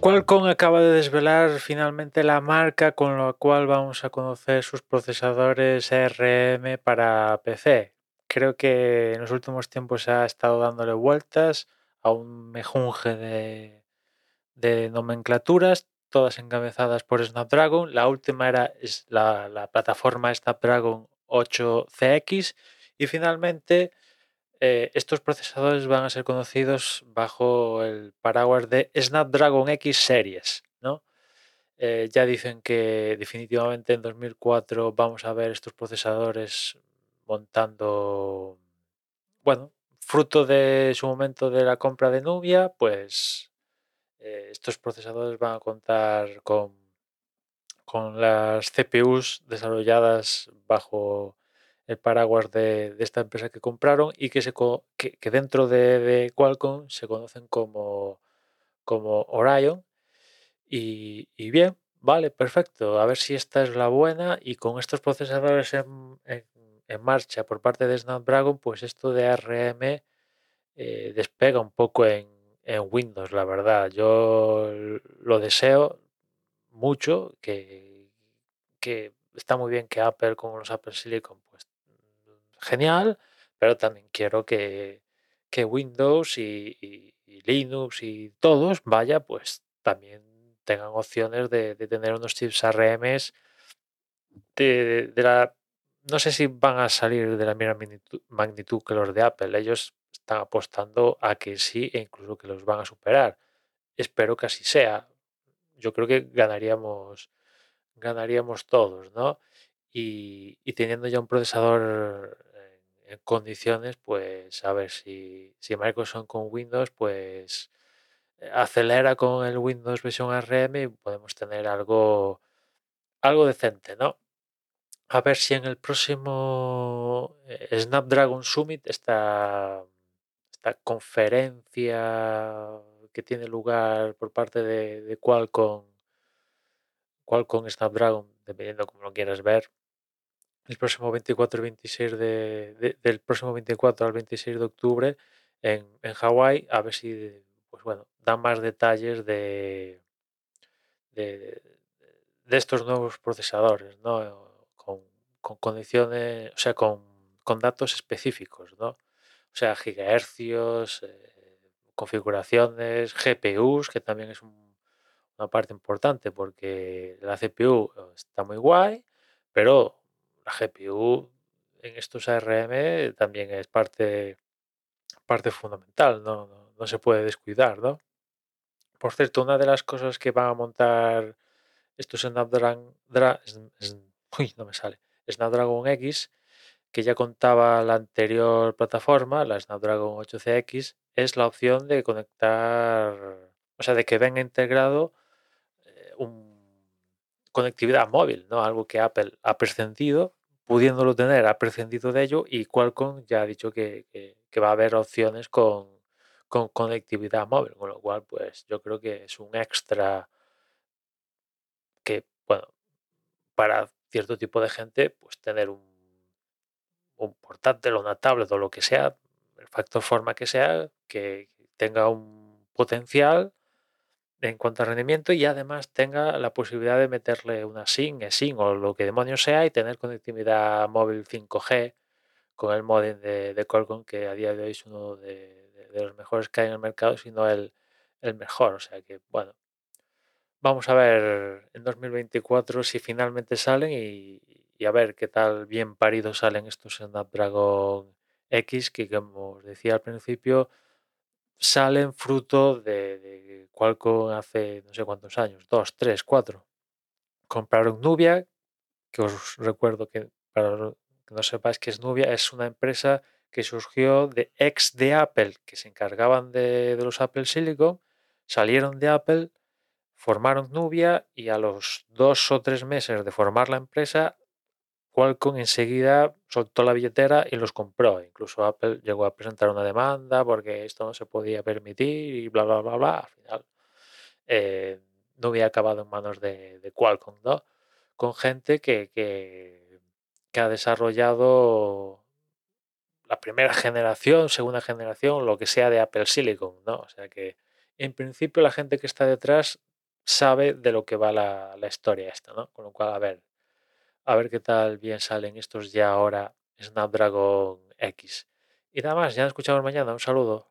Qualcomm acaba de desvelar finalmente la marca con la cual vamos a conocer sus procesadores ARM para PC. Creo que en los últimos tiempos ha estado dándole vueltas a un mejunje de, nomenclaturas, todas encabezadas por Snapdragon. La última era la plataforma Snapdragon 8CX y finalmente eh, estos procesadores van a ser conocidos bajo el paraguas de Snapdragon X Series. ¿no? Eh, ya dicen que definitivamente en 2004 vamos a ver estos procesadores montando, bueno, fruto de su momento de la compra de Nubia, pues eh, estos procesadores van a contar con, con las CPUs desarrolladas bajo el paraguas de, esta empresa que compraron y que, se, que, dentro de, Qualcomm se conocen como, como Orion. Y, bien, vale, perfecto. A ver si esta es la buena y con estos procesadores en, marcha por parte de Snapdragon, pues esto de ARM eh, despega un poco en, en Windows, la verdad. Yo lo deseo mucho, que, que está muy bien que Apple con los Apple Silicon pues genial, pero también quiero que, Windows y, Linux y todos, vaya, pues también tengan opciones de, tener unos chips ARM de, la... No sé si van a salir de la misma magnitud, que los de Apple. Ellos están apostando a que sí e incluso que los van a superar. Espero que así sea. Yo creo que ganaríamos, ganaríamos todos, ¿no? Y, y teniendo ya un procesador condiciones, pues a ver si, si Microsoft con Windows, pues eh, acelera con el Windows versión ARM y podemos tener algo, algo decente, ¿no? A ver si en el próximo eh, Snapdragon Summit, esta, esta conferencia que tiene lugar por parte de, de Qualcomm, Qualcomm Snapdragon, dependiendo como lo quieras ver, el próximo 24 y 26 de, del próximo 24 al 26 de octubre en, en Hawái, a ver si pues bueno, dan más detalles de, de, estos nuevos procesadores, ¿no? Con, condiciones, o sea, con, datos específicos, ¿no? O sea, gigahercios, eh, configuraciones, GPUs, que también es una parte importante porque la CPU está muy guay, pero la GPU en estos ARM también es parte, parte fundamental, ¿no? No, se puede descuidar, ¿no? Por cierto, una de las cosas que van a montar estos Snapdragon, no me sale, Snapdragon X, que ya contaba la anterior plataforma, la Snapdragon 8CX, es la opción de conectar, o sea, de que venga integrado eh, un conectividad móvil, ¿no? Algo que Apple ha prescindido pudiéndolo tener, ha prescindido de ello y Qualcomm ya ha dicho que, va a haber opciones con, conectividad móvil, con lo cual pues yo creo que es un extra que, bueno, para cierto tipo de gente, pues tener un, un portátil o una tablet o lo que sea, el factor forma que sea, que tenga un potencial en cuanto a rendimiento y además tenga la posibilidad de meterle una SIM, eSIM o lo que demonios sea y tener conectividad móvil 5G con el modem de, de Qualcomm que a día de hoy es uno de, los mejores que hay en el mercado, sino el, el mejor. O sea que, bueno, vamos a ver en 2024 si finalmente salen y, y a ver qué tal bien paridos salen estos Snapdragon X que, como os decía al principio, salen fruto de, de Qualcomm hace no sé cuántos años, dos, tres, cuatro. Compraron Nubia, que os recuerdo que para que no sepáis que es Nubia, es una empresa que surgió de ex de Apple, que se encargaban de, de los Apple Silicon, salieron de Apple, formaron Nubia y a los dos o tres meses de formar la empresa Qualcomm enseguida soltó la billetera y los compró. Incluso Apple llegó a presentar una demanda porque esto no se podía permitir y bla, bla, bla, bla. Al final eh, no había acabado en manos de, Qualcomm, ¿no? Con gente que, que, ha desarrollado la primera generación, segunda generación, lo que sea de Apple Silicon, ¿no? O sea que en principio la gente que está detrás sabe de lo que va la, la historia esta, ¿no? Con lo cual, a ver, a ver qué tal bien salen estos ya ahora Snapdragon X. Y nada más, ya nos escuchamos mañana. Un saludo.